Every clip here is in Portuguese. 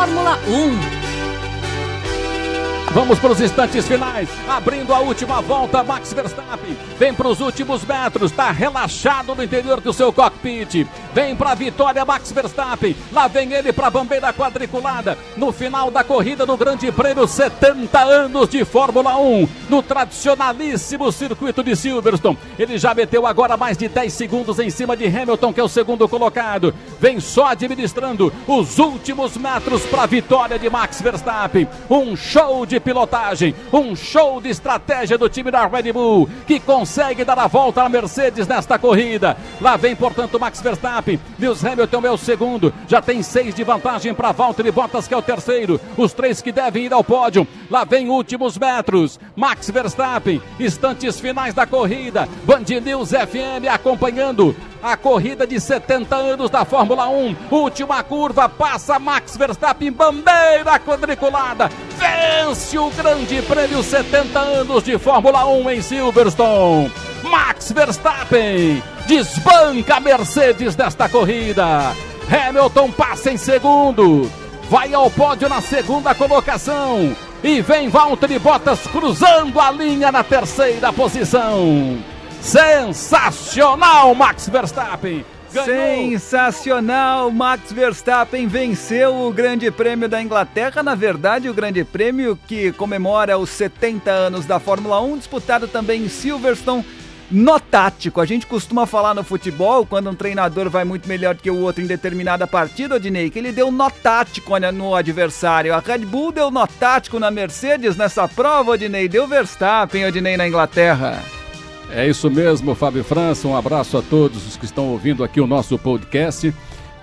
Fórmula 1. Vamos para os instantes finais. Abrindo a última volta, Max Verstappen. Vem para os últimos metros. Está relaxado no interior do seu cockpit. Vem para a vitória, Max Verstappen. Lá vem ele para a bandeira quadriculada. No final da corrida do Grande Prêmio, 70 anos de Fórmula 1. No tradicionalíssimo circuito de Silverstone. Ele já meteu agora mais de 10 segundos em cima de Hamilton, que é o segundo colocado. Vem só administrando os últimos metros para a vitória de Max Verstappen. Um show de pilotagem, um show de estratégia do time da Red Bull, que consegue dar a volta à Mercedes nesta corrida. Lá vem, portanto, Max Verstappen. Lewis Hamilton é o segundo, já tem seis de vantagem para Valtteri Bottas, que é o terceiro. Os três que devem ir ao pódio. Lá vem últimos metros. Max Verstappen, instantes finais da corrida. Band News FM acompanhando a corrida de 70 anos da Fórmula 1. Última curva, passa Max Verstappen, bandeira quadriculada. Vence o Grande Prêmio 70 anos de Fórmula 1 em Silverstone. Max Verstappen desbanca a Mercedes desta corrida. Hamilton passa em segundo. Vai ao pódio na segunda colocação. E vem Valtteri Bottas cruzando a linha na terceira posição. Sensacional, Max Verstappen! Ganhou. Sensacional! Max Verstappen venceu o Grande Prêmio da Inglaterra. Na verdade, o Grande Prêmio que comemora os 70 anos da Fórmula 1, disputado também em Silverstone. No tático, a gente costuma falar no futebol, quando um treinador vai muito melhor que o outro em determinada partida, Odinei, que ele deu no tático no adversário. A Red Bull deu no tático na Mercedes nessa prova, Odinei. Deu Verstappen, Odinei, na Inglaterra. É isso mesmo, Fábio França. Um abraço a todos os que estão ouvindo aqui o nosso podcast.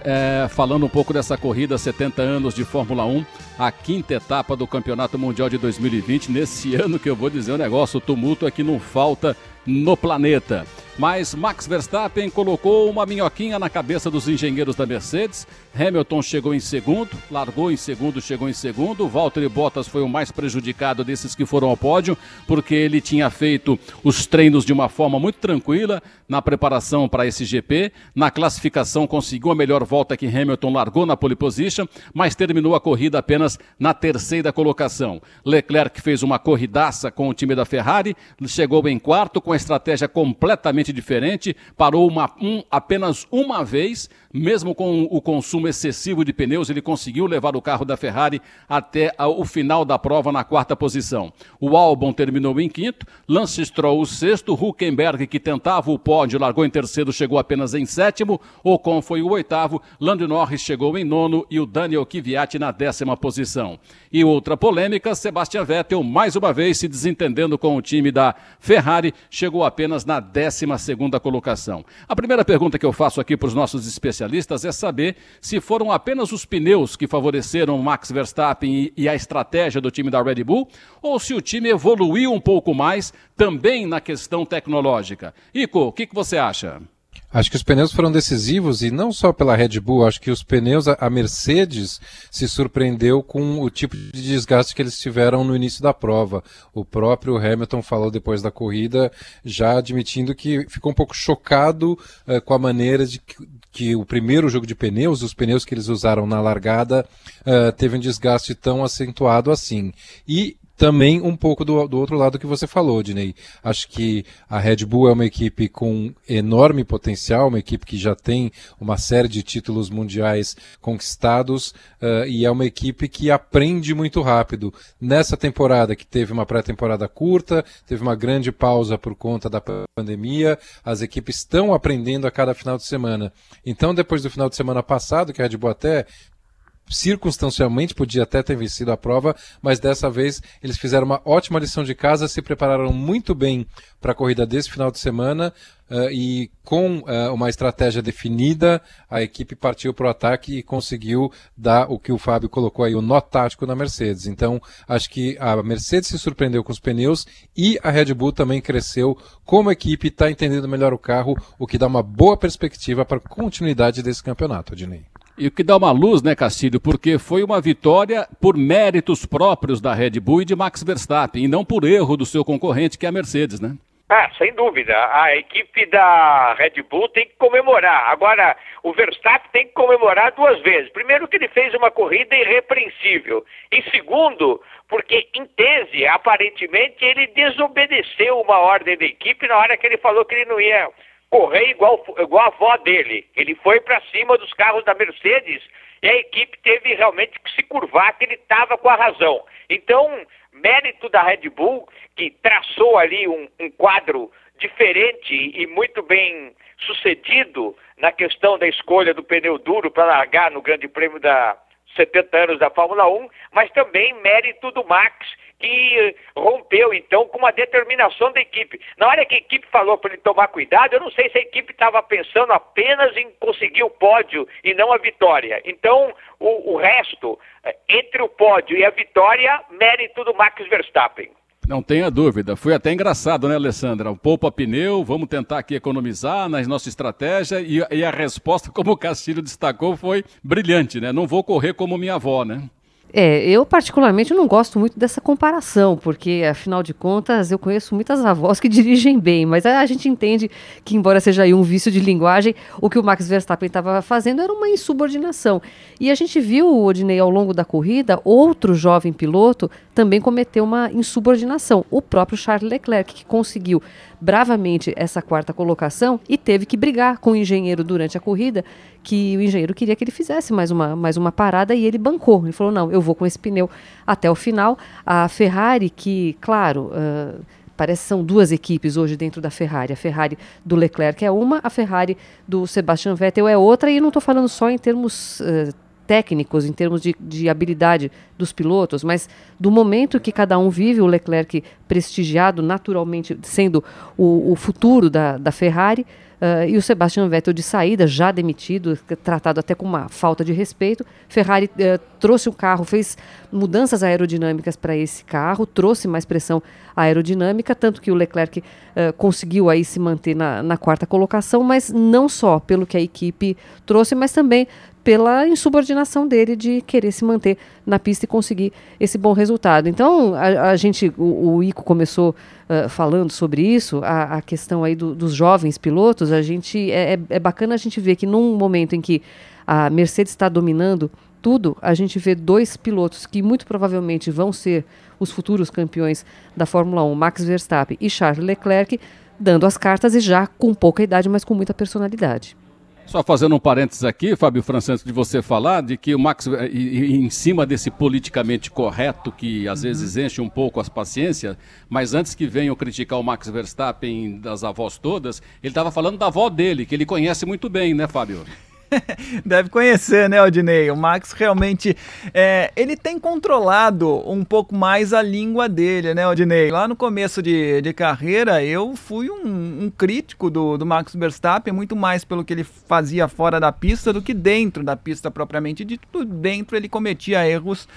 É, falando um pouco dessa corrida 70 anos de Fórmula 1, a quinta etapa do Campeonato Mundial de 2020. Nesse ano que eu vou dizer o um negócio, o tumulto é que não falta no planeta. Mas Max Verstappen colocou uma minhoquinha na cabeça dos engenheiros da Mercedes. Hamilton chegou em segundo, largou em segundo, chegou em segundo. Valtteri Bottas foi o mais prejudicado desses que foram ao pódio, porque ele tinha feito os treinos de uma forma muito tranquila na preparação para esse GP. Na classificação conseguiu a melhor volta que Hamilton largou na pole position, mas terminou a corrida apenas na terceira colocação. Leclerc fez uma corridaça com o time da Ferrari, chegou em quarto com a estratégia completamente diferente, parou uma, um, apenas uma vez, mesmo com o consumo excessivo de pneus, ele conseguiu levar o carro da Ferrari até o final da prova na quarta posição. O Albon terminou em quinto, Lance Stroll o sexto, Huckenberg, que tentava o pódio, largou em terceiro, chegou apenas em sétimo, Ocon foi o oitavo, Lando Norris chegou em nono e o Daniel Kvyat na décima posição. E outra polêmica, Sebastian Vettel, mais uma vez se desentendendo com o time da Ferrari, chegou apenas na décima segunda colocação. A primeira pergunta que eu faço aqui para os nossos especialistas é saber se foram apenas os pneus que favoreceram Max Verstappen e, e a estratégia do time da Red Bull, ou se o time evoluiu um pouco mais também na questão tecnológica. Ico, o que, que você acha? Acho que os pneus foram decisivos e não só pela Red Bull, acho que os pneus, a Mercedes se surpreendeu com o tipo de desgaste que eles tiveram no início da prova. O próprio Hamilton falou depois da corrida, já admitindo que ficou um pouco chocado uh, com a maneira de que, que, o primeiro jogo de pneus, os pneus que eles usaram na largada, uh, teve um desgaste tão acentuado assim. E também um pouco do, do outro lado que você falou, Dinei. Acho que a Red Bull é uma equipe com enorme potencial, uma equipe que já tem uma série de títulos mundiais conquistados uh, e é uma equipe que aprende muito rápido. Nessa temporada, que teve uma pré-temporada curta, teve uma grande pausa por conta da pandemia, as equipes estão aprendendo a cada final de semana. Então, depois do final de semana passado, que a Red Bull até circunstancialmente podia até ter vencido a prova, mas dessa vez eles fizeram uma ótima lição de casa, se prepararam muito bem para a corrida desse final de semana uh, e com uh, uma estratégia definida, a equipe partiu para o ataque e conseguiu dar o que o Fábio colocou aí, o nó tático na Mercedes. Então, acho que a Mercedes se surpreendeu com os pneus e a Red Bull também cresceu como equipe, está entendendo melhor o carro, o que dá uma boa perspectiva para a continuidade desse campeonato, Dinei. E o que dá uma luz, né, Castilho? Porque foi uma vitória por méritos próprios da Red Bull e de Max Verstappen, e não por erro do seu concorrente, que é a Mercedes, né? Ah, sem dúvida. A equipe da Red Bull tem que comemorar. Agora, o Verstappen tem que comemorar duas vezes. Primeiro, que ele fez uma corrida irrepreensível. E segundo, porque, em tese, aparentemente, ele desobedeceu uma ordem da equipe na hora que ele falou que ele não ia correr igual, igual a avó dele. Ele foi para cima dos carros da Mercedes e a equipe teve realmente que se curvar, que ele estava com a razão. Então, mérito da Red Bull, que traçou ali um, um quadro diferente e muito bem sucedido na questão da escolha do pneu duro para largar no Grande Prêmio da 70 anos da Fórmula 1, mas também mérito do Max, que rompeu então com uma determinação da equipe. Na hora que a equipe falou para ele tomar cuidado, eu não sei se a equipe estava pensando apenas em conseguir o pódio e não a vitória. Então, o, o resto, eh, entre o pódio e a vitória, mérito do Max Verstappen. Não tenha dúvida. Foi até engraçado, né, Alessandra? Poupa pneu, vamos tentar aqui economizar na nossa estratégia. E, e, a resposta, como o Castilho destacou, foi brilhante, né? Não vou correr como minha avó, né? É, eu particularmente não gosto muito dessa comparação, porque afinal de contas eu conheço muitas avós que dirigem bem, mas a gente entende que, embora seja aí um vício de linguagem, o que o Max Verstappen estava fazendo era uma insubordinação. E a gente viu, Odinei, ao longo da corrida, outro jovem piloto também cometeu uma insubordinação, o próprio Charles Leclerc, que conseguiu bravamente essa quarta colocação e teve que brigar com o engenheiro durante a corrida, que o engenheiro queria que ele fizesse mais uma, mais uma parada e ele bancou. Ele falou: não, eu vou com esse pneu até o final. A Ferrari, que, claro. Uh, parece que são duas equipes hoje dentro da Ferrari. A Ferrari do Leclerc é uma, a Ferrari do Sebastian Vettel é outra, e não estou falando só em termos uh, técnicos, em termos de, de habilidade dos pilotos, mas do momento que cada um vive, o Leclerc prestigiado naturalmente sendo o, o futuro da, da Ferrari, Uh, e o Sebastian Vettel de saída, já demitido, tratado até com uma falta de respeito. Ferrari uh, trouxe o carro, fez mudanças aerodinâmicas para esse carro, trouxe mais pressão aerodinâmica, tanto que o Leclerc uh, conseguiu aí se manter na, na quarta colocação, mas não só pelo que a equipe trouxe, mas também pela insubordinação dele de querer se manter na pista e conseguir esse bom resultado. Então, a, a gente, o, o, Ico começou uh, falando sobre isso, a, a questão aí do, dos jovens pilotos, a gente, é, é, é bacana a gente ver que num momento em que a Mercedes está dominando tudo, a gente vê dois pilotos que muito provavelmente vão ser os futuros campeões da Fórmula 1, Max Verstappen e Charles Leclerc, dando as cartas e já com pouca idade, mas com muita personalidade. Só fazendo um parênteses aqui, Fábio antes de você falar, de que o Max, em cima desse politicamente correto, que às uhum. vezes enche um pouco as paciências, mas antes que venham criticar o Max Verstappen das avós todas, ele estava falando da avó dele, que ele conhece muito bem, né, Fábio? Deve conhecer, né, Odinei? O Max realmente é, ele tem controlado um pouco mais a língua dele, né, Odinei? Lá no começo de, de carreira, eu fui um, um crítico do, do Max Verstappen, muito mais pelo que ele fazia fora da pista do que dentro da pista propriamente dito. Dentro ele cometia erros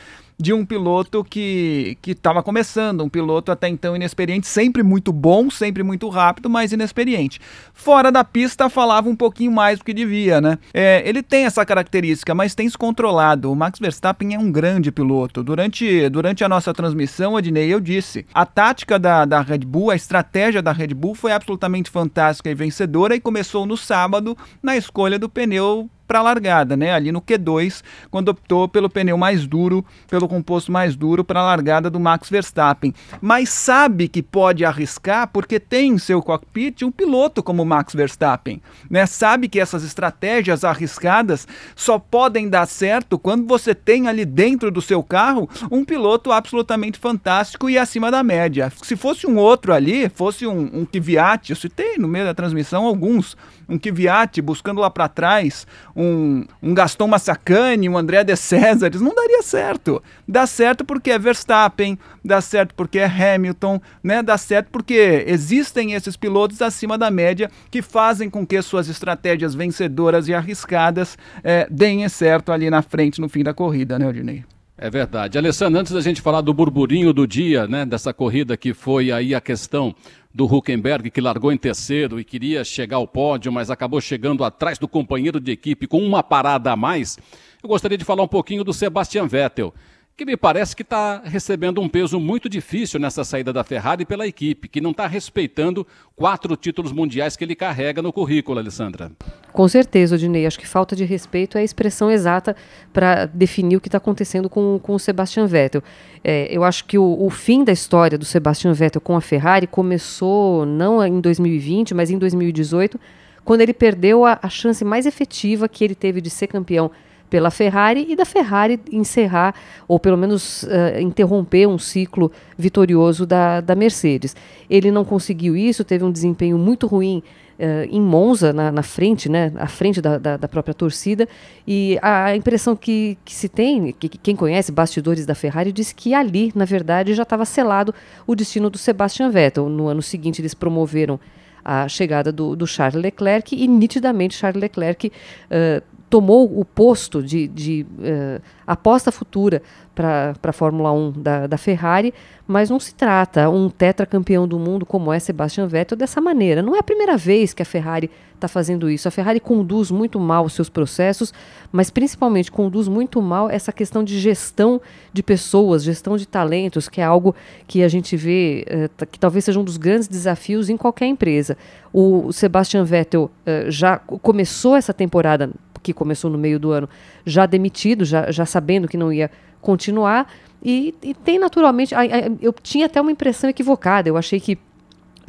de um piloto que estava começando, um piloto até então inexperiente, sempre muito bom, sempre muito rápido, mas inexperiente. Fora da pista falava um pouquinho mais do que devia, né? É, ele tem essa característica, mas tem se controlado. O Max Verstappen é um grande piloto. Durante, durante a nossa transmissão, Adnei, eu disse, a tática da, da Red Bull, a estratégia da Red Bull foi absolutamente fantástica e vencedora e começou no sábado na escolha do pneu para a largada, né? Ali no Q2, quando optou pelo pneu mais duro, pelo composto mais duro para a largada do Max Verstappen. Mas sabe que pode arriscar porque tem em seu cockpit um piloto como Max Verstappen, né? Sabe que essas estratégias arriscadas só podem dar certo quando você tem ali dentro do seu carro um piloto absolutamente fantástico e acima da média. Se fosse um outro ali, fosse um, um Kvyat, eu citei no meio da transmissão alguns, um Kvyat buscando lá para trás, um, um Gaston Massacane, um André de Césares, não daria certo. Dá certo porque é Verstappen, dá certo porque é Hamilton, né? Dá certo porque existem esses pilotos acima da média que fazem com que suas estratégias vencedoras e arriscadas é, deem certo ali na frente no fim da corrida, né, Odinei? É verdade. Alessandro, antes da gente falar do burburinho do dia, né, dessa corrida que foi aí a questão do Huckenberg, que largou em terceiro e queria chegar ao pódio, mas acabou chegando atrás do companheiro de equipe com uma parada a mais, eu gostaria de falar um pouquinho do Sebastian Vettel que me parece que está recebendo um peso muito difícil nessa saída da Ferrari pela equipe, que não está respeitando quatro títulos mundiais que ele carrega no currículo, Alessandra. Com certeza, Odinei. Acho que falta de respeito é a expressão exata para definir o que está acontecendo com, com o Sebastian Vettel. É, eu acho que o, o, fim da história do Sebastian Vettel com a Ferrari começou não em 2020, mas em 2018, quando ele perdeu a, a chance mais efetiva que ele teve de ser campeão pela Ferrari e da Ferrari encerrar, ou pelo menos uh, interromper um ciclo vitorioso da, da Mercedes. Ele não conseguiu isso, teve um desempenho muito ruim uh, em Monza, na, na, frente, né, à frente da, da, da, própria torcida, e a impressão que, que se tem, que, que quem conhece bastidores da Ferrari, diz que ali, na verdade, já estava selado o destino do Sebastian Vettel. No ano seguinte, eles promoveram a chegada do, do, Charles Leclerc e nitidamente Charles Leclerc uh, tomou o posto de, de uh, aposta futura para a Fórmula 1 da, da, Ferrari, mas não se trata um tetracampeão do mundo como é Sebastian Vettel dessa maneira. Não é a primeira vez que a Ferrari está fazendo isso. A Ferrari conduz muito mal os seus processos, mas principalmente conduz muito mal essa questão de gestão de pessoas, gestão de talentos, que é algo que a gente vê uh, que talvez seja um dos grandes desafios em qualquer empresa. O Sebastian Vettel uh, já começou essa temporada que começou no meio do ano, já demitido, já, já sabendo que não ia continuar. E, e tem naturalmente. eu tinha até uma impressão equivocada. Eu achei que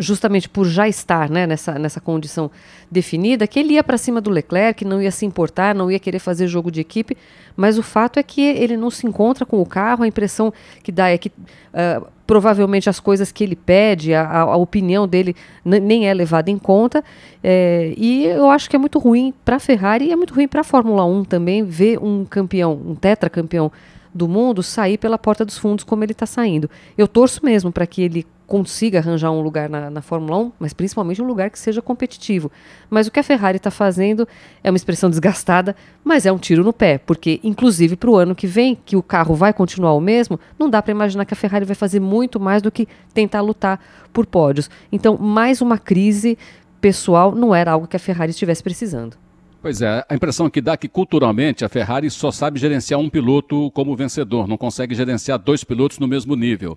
justamente por já estar né, nessa, nessa condição definida, que ele ia para cima do Leclerc, não ia se importar, não ia querer fazer jogo de equipe, mas o fato é que ele não se encontra com o carro, a impressão que dá é que uh, provavelmente as coisas que ele pede, a, a opinião dele nem é levada em conta, é, e eu acho que é muito ruim para a Ferrari e é muito ruim para a Fórmula 1 também ver um campeão, um tetracampeão do mundo sair pela porta dos fundos como ele está saindo. Eu torço mesmo para que ele consiga arranjar um lugar na, na, Fórmula 1, mas principalmente um lugar que seja competitivo. Mas o que a Ferrari está fazendo é uma expressão desgastada, mas é um tiro no pé, porque inclusive para o ano que vem, que o carro vai continuar o mesmo, não dá para imaginar que a Ferrari vai fazer muito mais do que tentar lutar por pódios. Então, mais uma crise pessoal não era algo que a Ferrari estivesse precisando. Pois é, a impressão que dá é que culturalmente a Ferrari só sabe gerenciar um piloto como vencedor, não consegue gerenciar dois pilotos no mesmo nível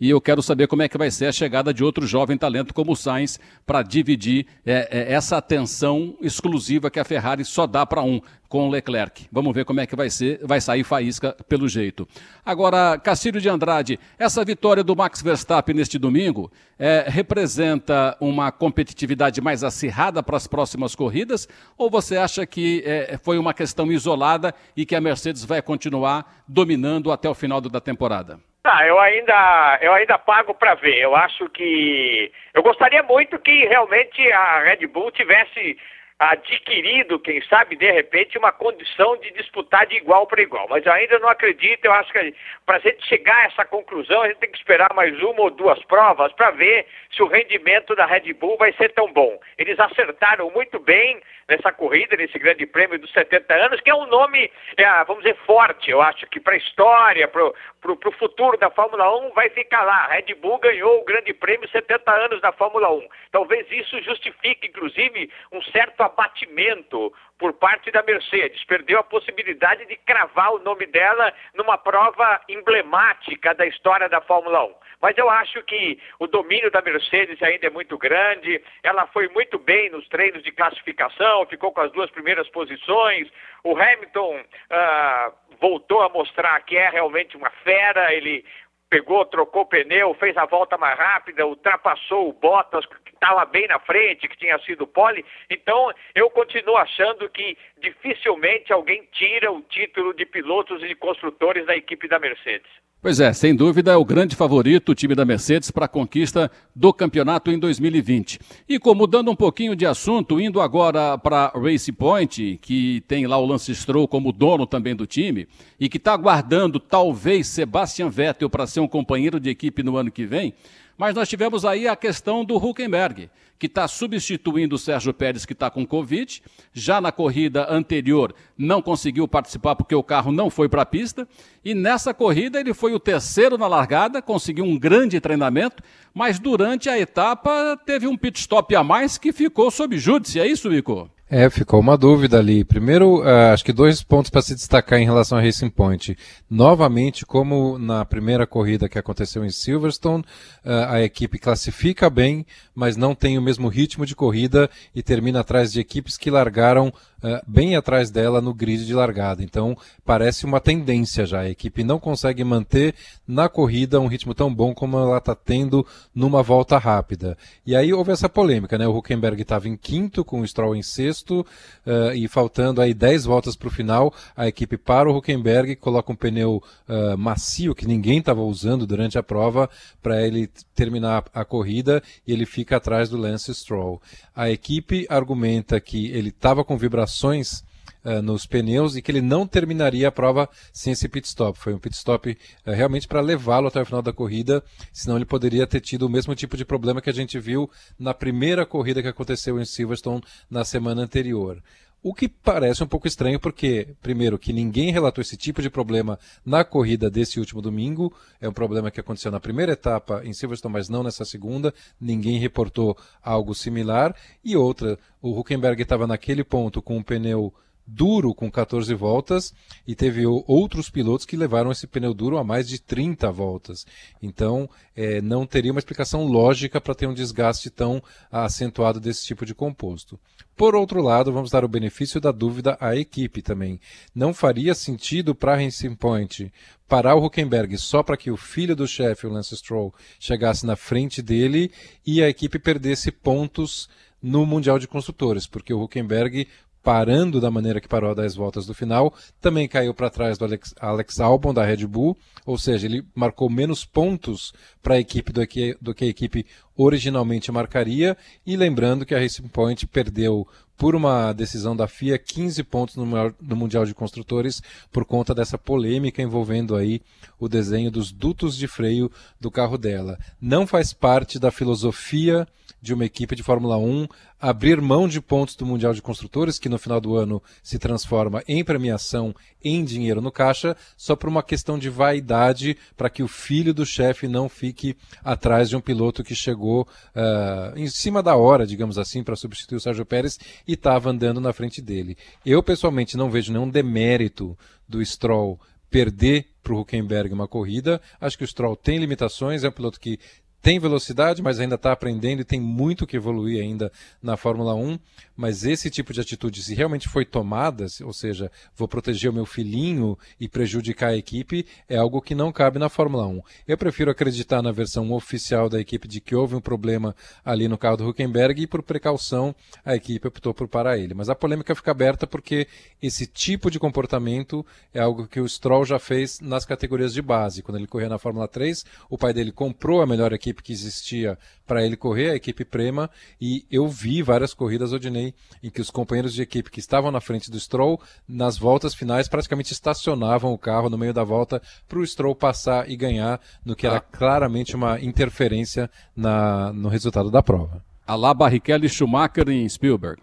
e eu quero saber como é que vai ser a chegada de outro jovem talento como o Sainz para dividir é, é, essa atenção exclusiva que a Ferrari só dá para um com o Leclerc. Vamos ver como é que vai ser, vai sair faísca pelo jeito. Agora, Castilho de Andrade, essa vitória do Max Verstappen neste domingo é, representa uma competitividade mais acirrada para as próximas corridas? Ou você acha que é, foi uma questão isolada e que a Mercedes vai continuar dominando até o final da temporada? Ah, eu ainda, eu ainda pago para ver. Eu acho que eu gostaria muito que realmente a Red Bull tivesse adquirido, quem sabe, de repente, uma condição de disputar de igual para igual. Mas eu ainda não acredito, eu acho que para a gente chegar a essa conclusão, a gente tem que esperar mais uma ou duas provas para ver se o rendimento da Red Bull vai ser tão bom. Eles acertaram muito bem nessa corrida, nesse grande prêmio dos 70 anos, que é um nome, é, vamos dizer, forte. Eu acho que para a história, para o futuro da Fórmula 1, vai ficar lá. A Red Bull ganhou o grande prêmio 70 anos da Fórmula 1. Talvez isso justifique, inclusive, um certo abatimento por parte da Mercedes. Perdeu a possibilidade de cravar o nome dela numa prova emblemática da história da Fórmula 1. Mas eu acho que o domínio da Mercedes ainda é muito grande. Ela foi muito bem nos treinos de classificação, ficou com as duas primeiras posições. O Hamilton uh, voltou a mostrar que é realmente uma fera. Ele pegou, trocou pneu, fez a volta mais rápida, ultrapassou o Bottas, que estava bem na frente, que tinha sido pole. Então, eu continuo achando que dificilmente alguém tira o título de pilotos e de construtores da equipe da Mercedes. Pois é, sem dúvida é o grande favorito, o time da Mercedes, para a conquista do campeonato em 2020. E como mudando um pouquinho de assunto, indo agora para Race Point, que tem lá o Lance Stroll como dono também do time, e que está aguardando talvez Sebastian Vettel para ser um companheiro de equipe no ano que vem, mas nós tivemos aí a questão do Huckenberg, que está substituindo o Sérgio Pérez, que está com Covid. Já na corrida anterior não conseguiu participar porque o carro não foi para a pista. E nessa corrida ele foi o terceiro na largada, conseguiu um grande treinamento, mas durante a etapa teve um pit stop a mais que ficou sob júdice. É isso, Vico? É, ficou uma dúvida ali. Primeiro, uh, acho que dois pontos para se destacar em relação a Racing Point. Novamente, como na primeira corrida que aconteceu em Silverstone, uh, a equipe classifica bem, mas não tem o mesmo ritmo de corrida e termina atrás de equipes que largaram uh, bem atrás dela no grid de largada. Então, parece uma tendência já. A equipe não consegue manter na corrida um ritmo tão bom como ela está tendo numa volta rápida. E aí houve essa polêmica, né? O Huckenberg estava em quinto, com o Stroll em sexto, uh, e faltando aí 10 voltas para o final, a equipe para o Huckenberg, coloca um pneu uh, macio que ninguém estava usando durante a prova para ele terminar a corrida e ele fica atrás do Lance Stroll. A equipe argumenta que ele estava com vibrações uh, nos pneus e que ele não terminaria a prova sem esse pit stop. Foi um pit stop uh, realmente para levá-lo até o final da corrida, senão ele poderia ter tido o mesmo tipo de problema que a gente viu na primeira corrida que aconteceu em Silverstone na semana anterior. O que parece um pouco estranho, porque, primeiro, que ninguém relatou esse tipo de problema na corrida desse último domingo. É um problema que aconteceu na primeira etapa em Silverstone, mas não nessa segunda. Ninguém reportou algo similar. E outra, o Huckenberg estava naquele ponto com um pneu duro com 14 voltas e teve outros pilotos que levaram esse pneu duro a mais de 30 voltas. Então, é, não teria uma explicação lógica para ter um desgaste tão acentuado desse tipo de composto. Por outro lado, vamos dar o benefício da dúvida à equipe também. Não faria sentido para a Racing Point parar o Huckenberg só para que o filho do chefe, o Lance Stroll, chegasse na frente dele e a equipe perdesse pontos no Mundial de Construtores, porque o Huckenberg parando da maneira que parou a 10 voltas do final, também caiu para trás do Alex, Alex, Albon da Red Bull, ou seja, ele marcou menos pontos para a equipe do que, do que a equipe originalmente marcaria, e lembrando que a Racing Point perdeu por uma decisão da FIA 15 pontos no, no Mundial de Construtores por conta dessa polêmica envolvendo aí o desenho dos dutos de freio do carro dela. Não faz parte da filosofia de uma equipe de Fórmula 1 abrir mão de pontos do Mundial de Construtores, que no final do ano se transforma em premiação em dinheiro no caixa, só por uma questão de vaidade, para que o filho do chefe não fique atrás de um piloto que chegou uh, em cima da hora, digamos assim, para substituir o Sérgio Pérez e estava andando na frente dele. Eu, pessoalmente, não vejo nenhum demérito do Stroll perder para o Huckenberg uma corrida. Acho que o Stroll tem limitações, é um piloto que tem velocidade, mas ainda está aprendendo e tem muito que evoluir ainda na Fórmula 1. Mas esse tipo de atitude, se realmente foi tomada, ou seja, vou proteger o meu filhinho e prejudicar a equipe, é algo que não cabe na Fórmula 1. Eu prefiro acreditar na versão oficial da equipe de que houve um problema ali no carro do Huckenberg e, por precaução, a equipe optou por parar ele. Mas a polêmica fica aberta porque esse tipo de comportamento é algo que o Stroll já fez nas categorias de base. Quando ele corria na Fórmula 3, o pai dele comprou a melhor equipe equipe que existia para ele correr, a equipe Prema, e eu vi várias corridas, Odinei, em que os companheiros de equipe que estavam na frente do Stroll, nas voltas finais, praticamente estacionavam o carro no meio da volta para o Stroll passar e ganhar, no que era ah. claramente uma interferência na, no resultado da prova. A lá Barrichello e Schumacher em Spielberg.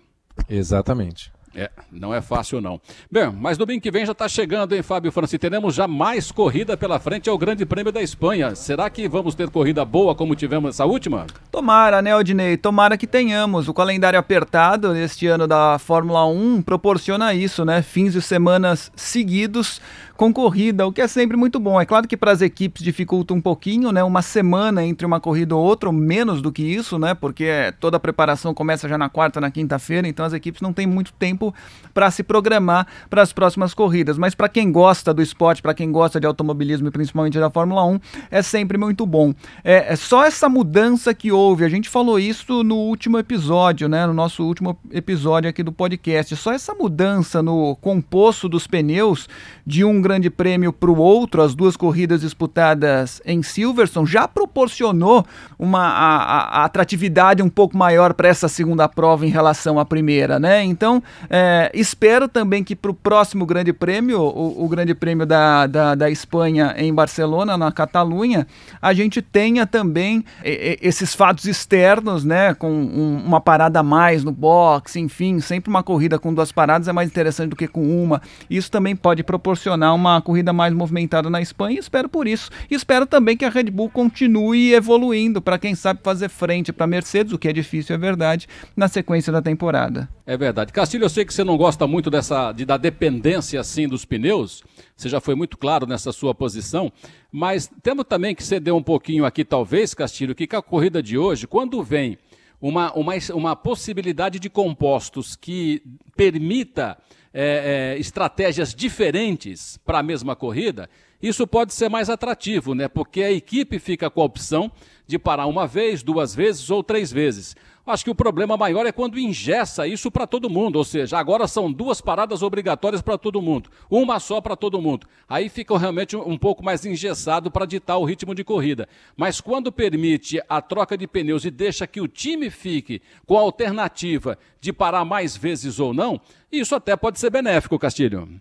Exatamente. É, não é fácil não. Bem, mas domingo que vem já está chegando, hein, Fábio Franci? Teremos já mais corrida pela frente ao Grande Prêmio da Espanha. Será que vamos ter corrida boa como tivemos essa última? Tomara, né, Odinei? Tomara que tenhamos. O calendário apertado neste ano da Fórmula 1 proporciona isso, né? Fins de semanas seguidos com corrida, o que é sempre muito bom. É claro que para as equipes dificulta um pouquinho, né? Uma semana entre uma corrida ou outra, ou menos do que isso, né? Porque toda a preparação começa já na quarta, na quinta-feira, então as equipes não têm muito tempo para se programar para as próximas corridas. Mas para quem gosta do esporte, para quem gosta de automobilismo e principalmente da Fórmula 1, é sempre muito bom. É, é só essa mudança que houve. A gente falou isso no último episódio, né? No nosso último episódio aqui do podcast. Só essa mudança no composto dos pneus de um grande prêmio para o outro, as duas corridas disputadas em Silverstone, já proporcionou uma a, a atratividade um pouco maior para essa segunda prova em relação à primeira, né? Então, É, espero também que para o próximo Grande Prêmio, o, o Grande Prêmio da, da, da, Espanha em Barcelona, na Catalunha, a gente tenha também esses fatos externos, né? Com um, uma parada a mais no box, enfim, sempre uma corrida com duas paradas é mais interessante do que com uma. Isso também pode proporcionar uma corrida mais movimentada na Espanha. Espero por isso. E espero também que a Red Bull continue evoluindo para quem sabe fazer frente para Mercedes, o que é difícil, é verdade, na sequência da temporada. É verdade. Castilho, eu sei que você não gosta muito dessa de, da dependência assim dos pneus. Você já foi muito claro nessa sua posição, mas temos também que ceder um pouquinho aqui, talvez, Castilho, que com a corrida de hoje, quando vem uma, uma, uma possibilidade de compostos que permita é, é, estratégias diferentes para a mesma corrida, isso pode ser mais atrativo, né? Porque a equipe fica com a opção de parar uma vez, duas vezes ou três vezes. Acho que o problema maior é quando ingessa isso para todo mundo, ou seja, agora são duas paradas obrigatórias para todo mundo, uma só para todo mundo. Aí fica realmente um pouco mais engessado para ditar o ritmo de corrida. Mas quando permite a troca de pneus e deixa que o time fique com a alternativa de parar mais vezes ou não, isso até pode ser benéfico, Castilho.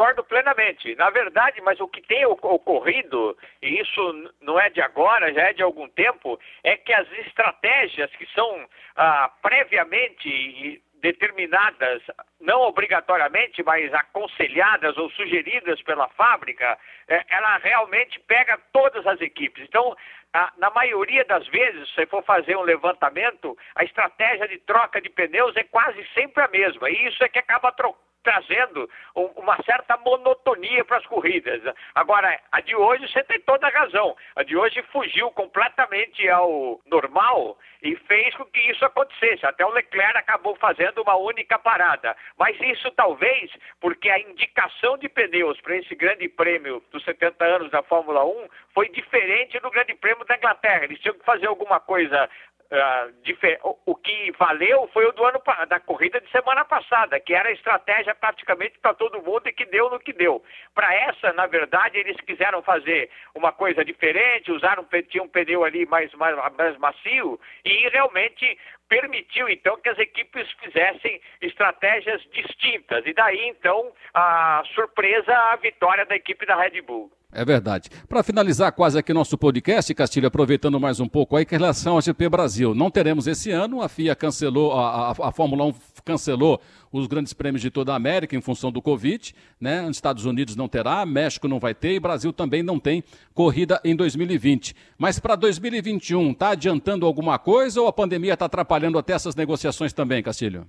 Concordo plenamente. Na verdade, mas o que tem ocorrido, e isso não é de agora, já é de algum tempo, é que as estratégias que são ah, previamente determinadas, não obrigatoriamente, mas aconselhadas ou sugeridas pela fábrica, é, ela realmente pega todas as equipes. Então, na maioria das vezes, se for fazer um levantamento, a estratégia de troca de pneus é quase sempre a mesma. E isso é que acaba trocando trazendo uma certa monotonia para as corridas. Agora, a de hoje você tem toda a razão. A de hoje fugiu completamente ao normal e fez com que isso acontecesse. Até o Leclerc acabou fazendo uma única parada. Mas isso talvez porque a indicação de pneus para esse grande prêmio dos 70 anos da Fórmula 1 foi diferente do grande prêmio da Inglaterra. Eles tinham que fazer alguma coisa Uh, que valeu foi o do ano da corrida de semana passada, que era estratégia praticamente para todo mundo e que deu no que deu. Para essa, na verdade, eles quiseram fazer uma coisa diferente, usaram tinha um pneu ali mais, mais, mais macio e realmente permitiu então que as equipes fizessem estratégias distintas. E daí então a surpresa a vitória da equipe da Red Bull. É verdade. Para finalizar quase aqui nosso podcast, Castilho, aproveitando mais um pouco aí, com relação ao GP Brasil. Não teremos esse ano, a FIA cancelou, a, a, a Fórmula 1 cancelou os grandes prêmios de toda a América em função do Covid, né? Estados Unidos não terá, México não vai ter e Brasil também não tem corrida em 2020. Mas para 2021, está adiantando alguma coisa ou a pandemia está atrapalhando até essas negociações também, Castilho?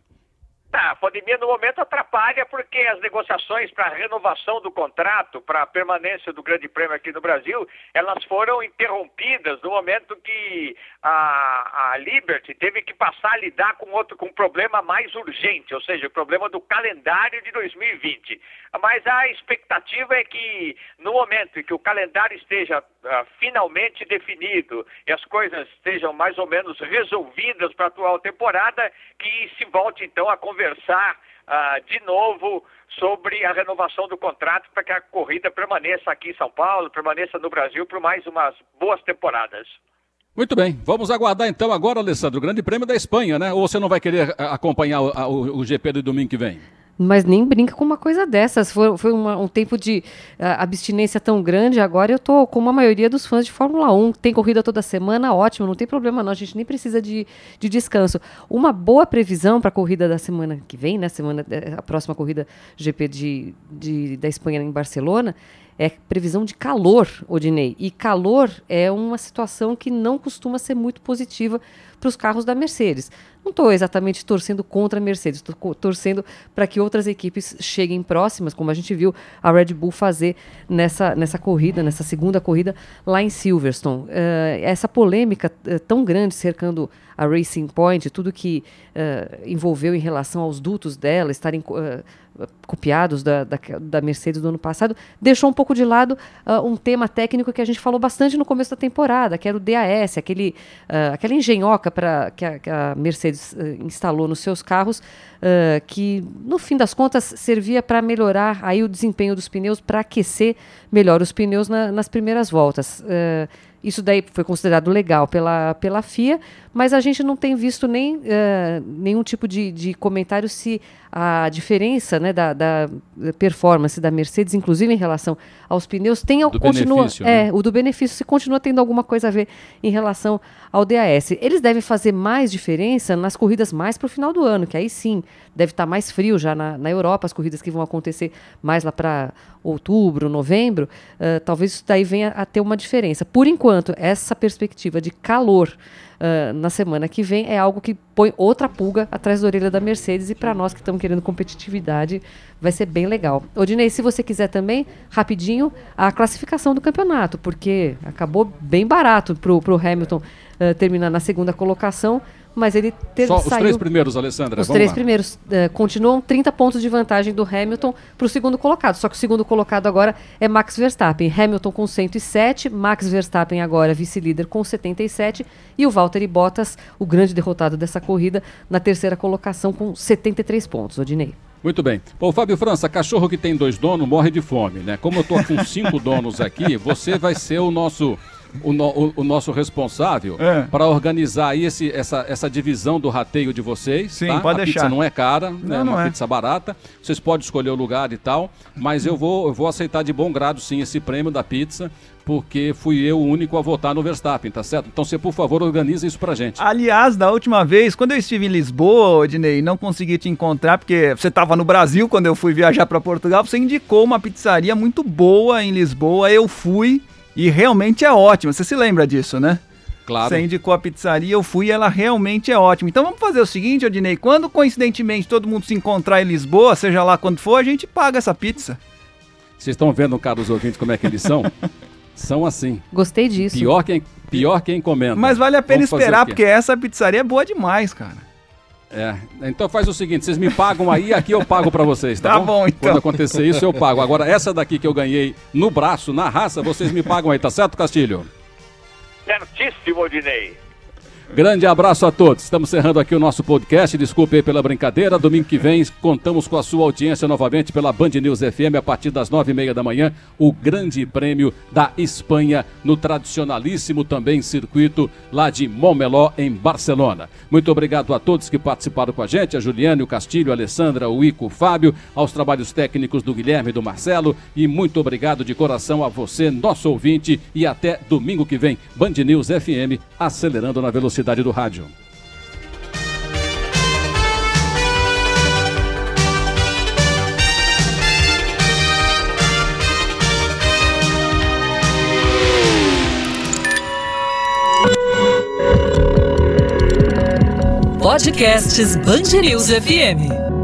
Tá, a pandemia no momento atrapalha porque as negociações para renovação do contrato, para a permanência do Grande Prêmio aqui no Brasil, elas foram interrompidas no momento que a, a Liberty teve que passar a lidar com outro com um problema mais urgente, ou seja, o problema do calendário de 2020. Mas a expectativa é que no momento em que o calendário esteja uh, finalmente definido e as coisas estejam mais ou menos resolvidas para a atual temporada, que se volte então a conversar conversar uh, de novo sobre a renovação do contrato para que a corrida permaneça aqui em São Paulo, permaneça no Brasil por mais umas boas temporadas. Muito bem, vamos aguardar então agora, Alessandro, o Grande Prêmio da Espanha, né? Ou você não vai querer ah, acompanhar o, o, o GP do domingo que vem? Mas nem brinca com uma coisa dessas. Foi, foi uma, um tempo de uh, abstinência tão grande. Agora eu tô como a maioria dos fãs de Fórmula 1. Tem corrida toda semana, ótimo, não tem problema não. A gente nem precisa de, de descanso. Uma boa previsão para a corrida da semana que vem, né? Semana, eh, a próxima corrida GP de, de, da Espanha em Barcelona, é previsão de calor, Odinei. E calor é uma situação que não costuma ser muito positiva para os carros da Mercedes. Não estou exatamente torcendo contra a Mercedes, estou torcendo para que outras equipes cheguem próximas, como a gente viu a Red Bull fazer nessa, nessa corrida, nessa segunda corrida lá em Silverstone. Uh, essa polêmica uh, tão grande cercando a Racing Point, tudo que uh, envolveu em relação aos dutos dela estarem copiados da, da, da, Mercedes do ano passado, deixou um pouco de lado um tema técnico que a gente falou bastante no começo da temporada, que era o DAS, aquele, aquela engenhoca pra, que, a, que a Mercedes uh, instalou nos seus carros, uh, que no fim das contas servia para melhorar aí o desempenho dos pneus, para aquecer melhor os pneus na, nas primeiras voltas. Uh, Isso daí foi considerado legal pela, pela FIA, mas a gente não tem visto nem uh, nenhum tipo de, de comentário se a diferença né, da, da, performance da Mercedes, inclusive em relação aos pneus, tem do continua é né? o do benefício se continua tendo alguma coisa a ver em relação ao DAS. Eles devem fazer mais diferença nas corridas mais para o final do ano, que aí sim deve estar tá mais frio já na, na Europa, as corridas que vão acontecer mais lá para outubro, novembro, uh, talvez isso daí venha a ter uma diferença. Por enquanto, essa perspectiva de calor uh, na semana que vem é algo que põe outra pulga atrás da orelha da Mercedes e para nós que estamos querendo competitividade vai ser bem legal. Odinei, se você quiser também, rapidinho, a classificação do campeonato, porque acabou bem barato para o Hamilton uh, terminar na segunda colocação mas ele teve Só saiu... os três primeiros, Alessandra. Os três lá. primeiros uh, continuam 30 pontos de vantagem do Hamilton para o segundo colocado. Só que o segundo colocado agora é Max Verstappen. Hamilton com 107, Max Verstappen agora vice-líder com 77 e o Valtteri Bottas, o grande derrotado dessa corrida, na terceira colocação com 73 pontos. Odinei. Muito bem. Bom, Fábio França, cachorro que tem dois donos morre de fome, né? Como eu tô com cinco donos aqui, você vai ser o nosso o, no, o, o nosso responsável é. para organizar aí esse, essa, essa divisão do rateio de vocês. Sim, tá? pode a deixar. pizza não é cara, né? não, é uma pizza barata. Vocês podem escolher o lugar e tal, mas eu vou, eu vou aceitar de bom grado sim esse prêmio da pizza porque fui eu o único a votar no Verstappen, tá certo? Então você, por favor, organiza isso pra gente. Aliás, da última vez, quando eu estive em Lisboa, Odinei, não consegui te encontrar, porque você estava no Brasil quando eu fui viajar para Portugal, você indicou uma pizzaria muito boa em Lisboa, eu fui, e realmente é ótima. Você se lembra disso, né? Claro. Você indicou a pizzaria, eu fui e ela realmente é ótima. Então vamos fazer o seguinte, Odinei, quando coincidentemente todo mundo se encontrar em Lisboa, seja lá quando for, a gente paga essa pizza. Vocês estão vendo, caros ouvintes, como é que eles são? são assim. Gostei disso. Pior quem, pior quem encomenda. Mas vale a pena vamos esperar, porque essa pizzaria é boa demais, cara. É, então faz o seguinte, vocês me pagam aí, aqui eu pago para vocês, tá, tá bom? bom? então. Quando acontecer isso eu pago. Agora essa daqui que eu ganhei no braço, na raça, vocês me pagam aí, tá certo, Castilho? Certíssimo, Dinei. Grande abraço a todos. Estamos encerrando aqui o nosso podcast. Desculpe aí pela brincadeira. Domingo que vem contamos com a sua audiência novamente pela Band News FM a partir das nove e meia da manhã. O Grande Prêmio da Espanha no tradicionalíssimo também circuito lá de Montmeló em Barcelona. Muito obrigado a todos que participaram com a gente, a Juliane, o Castilho, a Alessandra, o Ico, o Fábio, aos trabalhos técnicos do Guilherme e do Marcelo e muito obrigado de coração a você, nosso ouvinte e até domingo que vem. Band News FM acelerando na velocidade velocidade do rádio. Podcasts Band News FM.